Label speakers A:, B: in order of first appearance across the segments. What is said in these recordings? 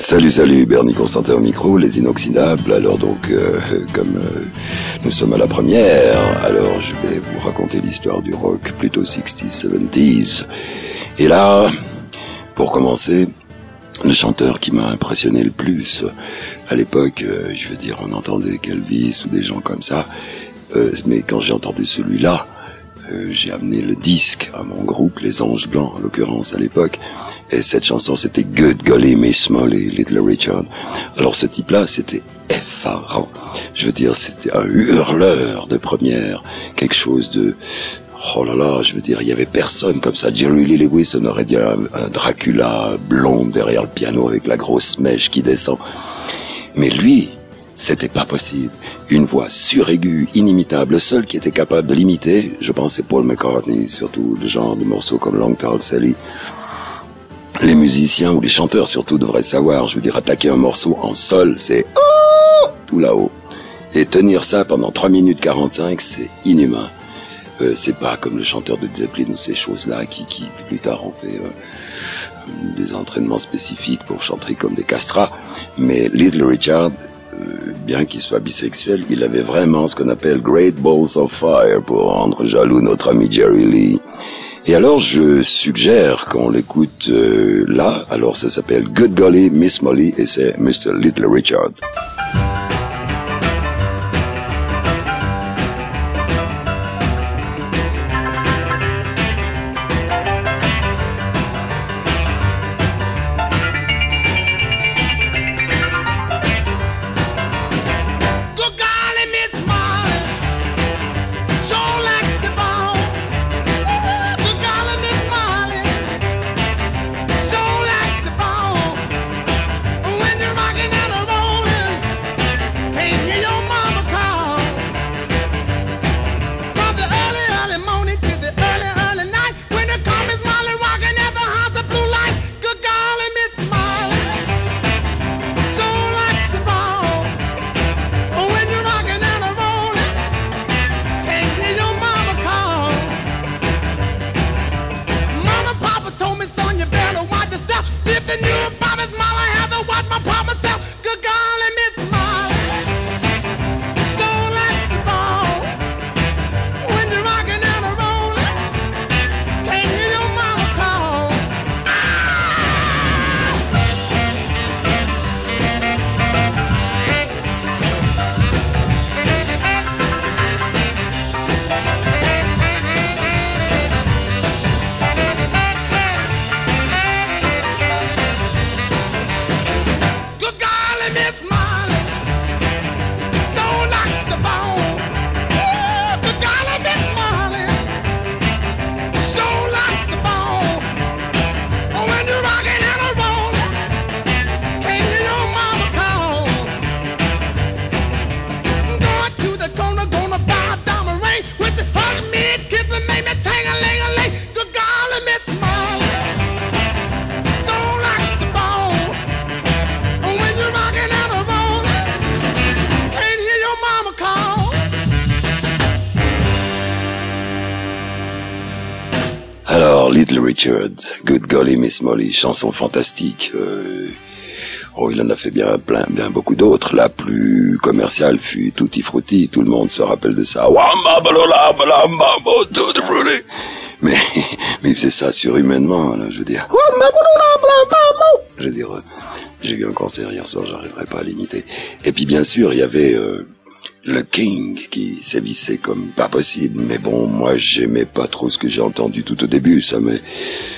A: Salut, salut, Bernie Constantin au micro, les inoxydables. Alors donc, euh, comme euh, nous sommes à la première, alors je vais vous raconter l'histoire du rock plutôt 60s, 70s. Et là, pour commencer, le chanteur qui m'a impressionné le plus à l'époque, euh, je veux dire, on entendait Kelvis ou des gens comme ça, mais quand j'ai entendu celui-là, j'ai amené le disque à mon groupe, les Anges Blancs en l'occurrence à l'époque, et cette chanson, c'était Good Golly Miss Molly, Little Richard. Alors ce type-là, c'était effarant. Je veux dire, c'était un hurleur de première, quelque chose de... Oh là là, je veux dire, il y avait personne comme ça. Jerry Lee Lewis, on aurait dit un, Dracula blond derrière le piano avec la grosse mèche qui descend. Mais lui, c'était pas possible. Une voix suraiguë, inimitable, le seul qui était capable de l'imiter, je pense c'est Paul McCartney, surtout le genre de morceaux comme Long Tall Sally les musiciens ou les chanteurs surtout devraient savoir. Je veux dire, attaquer un morceau en sol, c'est oh tout là-haut. Et tenir ça pendant 3 minutes 45, c'est inhumain. Euh, c'est pas comme le chanteur de Zeppelin ou ces choses-là qui, qui plus tard ont fait euh, des entraînements spécifiques pour chanter comme des castrats. Mais Little Richard, euh, bien qu'il soit bisexuel, il avait vraiment ce qu'on appelle Great Balls of Fire pour rendre jaloux notre ami Jerry Lee. Et alors, je suggère qu'on l'écoute euh, là. Alors, ça s'appelle Good Golly, Miss Molly, et c'est Mr. Little Richard. Good Golly Miss Molly, chanson fantastique. Euh, oh, il en a fait bien plein, bien beaucoup d'autres. La plus commerciale fut Tutti Frutti, tout le monde se rappelle de ça. Mais, mais il faisait ça surhumainement, je veux dire. Je veux dire, euh, j'ai eu un concert hier soir, j'arriverai pas à l'imiter. Et puis bien sûr, il y avait euh, le King qui sévissait comme pas possible. Mais bon, moi, j'aimais pas trop ce que j'ai entendu tout au début. Ça me,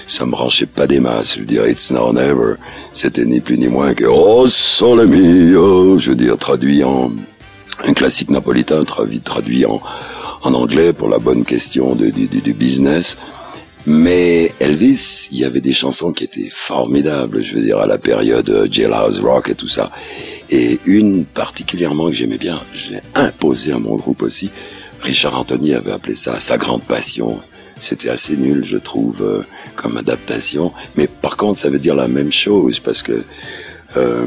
A: ça me branchait pas des masses. Je veux dire, It's Now Never. C'était ni plus ni moins que Oh Sole. Je veux dire, traduit en un classique napolitain, traduit, traduit en, en anglais pour la bonne question du, du, du business. Mais Elvis, il y avait des chansons qui étaient formidables, je veux dire, à la période euh, Jailhouse Rock et tout ça. Et une particulièrement que j'aimais bien, je l'ai imposée à mon groupe aussi. Richard Anthony avait appelé ça sa grande passion. C'était assez nul, je trouve, euh, comme adaptation. Mais par contre, ça veut dire la même chose parce que euh,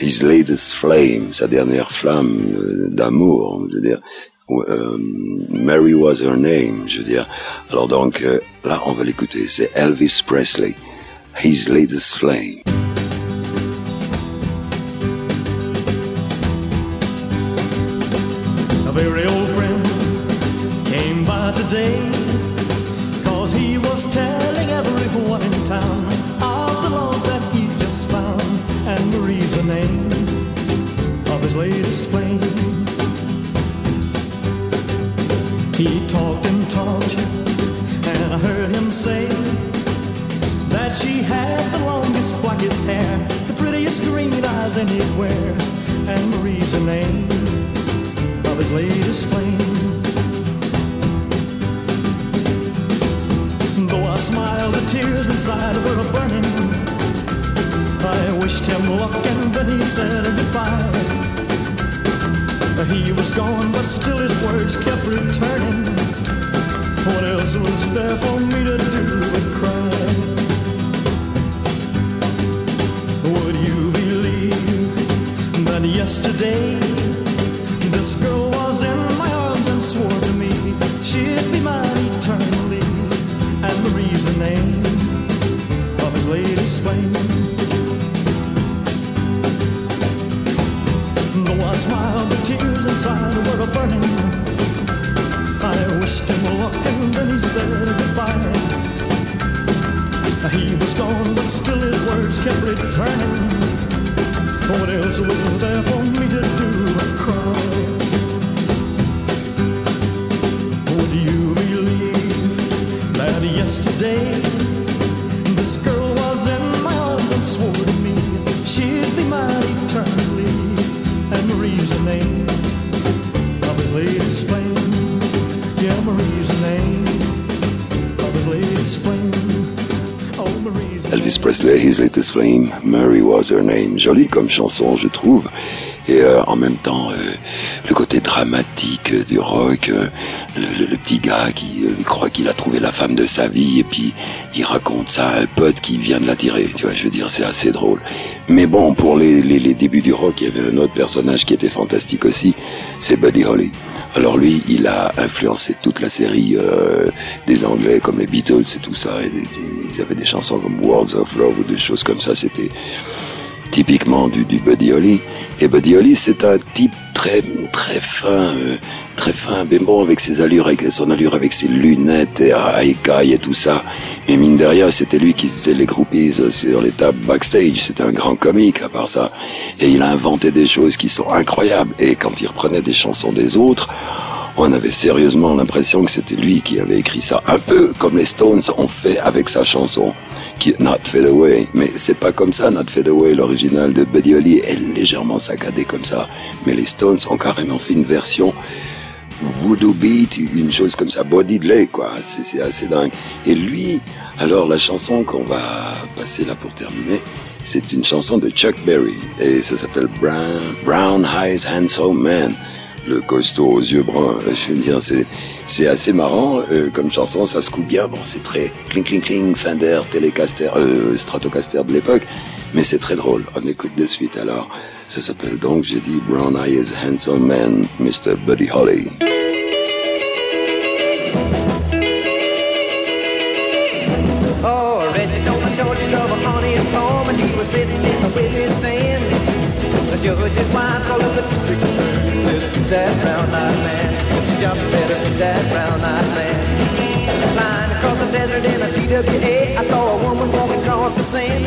A: His Latest Flame, sa dernière flamme euh, d'amour, je veux dire, Mary was her name, je veux dire. Alors donc, là, on va l'écouter. C'est Elvis Presley His Latest Flame.
B: Very old friend came by today Cause he was telling everyone in town Of the love that he just found And Marie's the name of his latest flame. He talked and talked And I heard him say That she had the longest, blackest hair The prettiest green eyes anywhere And Marie's the name his latest flame. Though I smiled, the tears inside were burning. I wished him luck and then he said goodbye. He was gone, but still his words kept returning. What else was there for me to do but cry? Would you believe that yesterday? She'd be mine eternally. And Marie's the name of his latest flame. Though I smiled, the tears inside were a burning. I wished him luck and then he said goodbye. He was gone, but still his words kept returning. What else was there for me to do but cry? Oh,
A: Elvis Presley, His Latest Flame, Mary Was Her Name. Jolie comme chanson, je trouve. Et euh, en même temps, euh, le côté dramatique euh, du rock, euh, le, le- le petit gars qui euh, croit qu'il a trouvé la femme de sa vie et puis il raconte ça à un pote qui vient de l'attirer. Tu vois, je veux dire, c'est assez drôle. Mais bon, pour les, les, les débuts du rock, il y avait un autre personnage qui était fantastique aussi, c'est Buddy Holly. Alors lui, il a influencé toute la série euh, des Anglais comme les Beatles et tout ça. Et des- ils avaient des chansons comme Words of Love ou des choses comme ça. C'était typiquement du, du Buddy Holly. Et Buddy Holly, c'est un type très très fin, euh, très fin, mais bon avec ses allures, avec son allure, avec ses lunettes et à écailles et tout ça. Mais mine de rien, c'était lui qui faisait les groupies euh, sur les tables backstage. C'était un grand comique à part ça. Et il a inventé des choses qui sont incroyables. Et quand il reprenait des chansons des autres, on avait sérieusement l'impression que c'était lui qui avait écrit ça. Un peu comme les Stones ont fait avec sa chanson qui Not Fade Away. Mais c'est pas comme ça, Not Fade Away, l'original de Buddy est légèrement saccadé comme ça. Mais les Stones ont carrément fait une version voodoo beat, une chose comme ça, body delay, quoi. C'est assez dingue. Et lui, alors la chanson qu'on va passer là pour terminer, c'est une chanson de Chuck Berry et ça s'appelle Brown, Brown Eyes Handsome Man. Le costaud aux yeux bruns, je veux dire, c'est assez marrant euh, comme chanson, ça se coupe bien. Bon, c'est très cling cling cling, Fender, Telecaster, euh, Stratocaster de l'époque, mais c'est très drôle. On écoute de suite alors. Ça s'appelle donc, j'ai dit Brown Eyes Handsome Man, Mr. Buddy Holly.
C: Oh, that brown-eyed man. She jumped better do that brown-eyed man. Flying across the desert in a TWA, I saw a woman walking across the sand.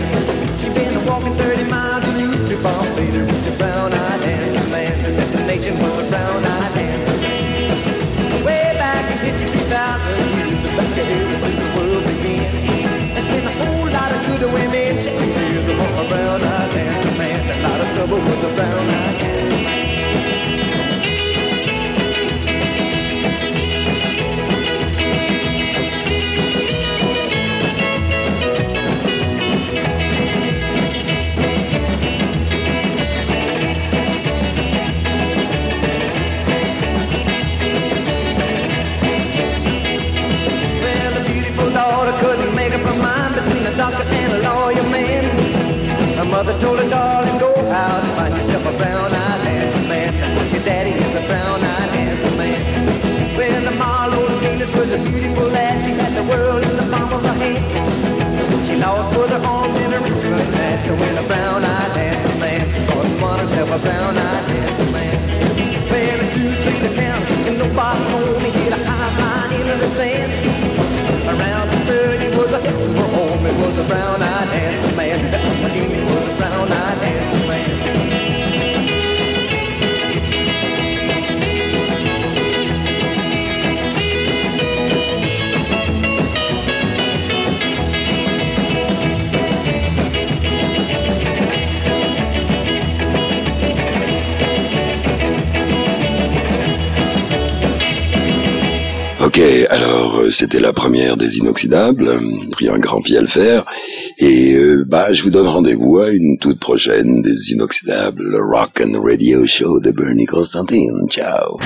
A: Ok, alors euh, c'était la première des inoxydables, pris un grand pied à le faire, et euh, bah je vous donne rendez-vous à une toute prochaine des inoxydables, le Rock and Radio Show de Bernie Constantine. Ciao.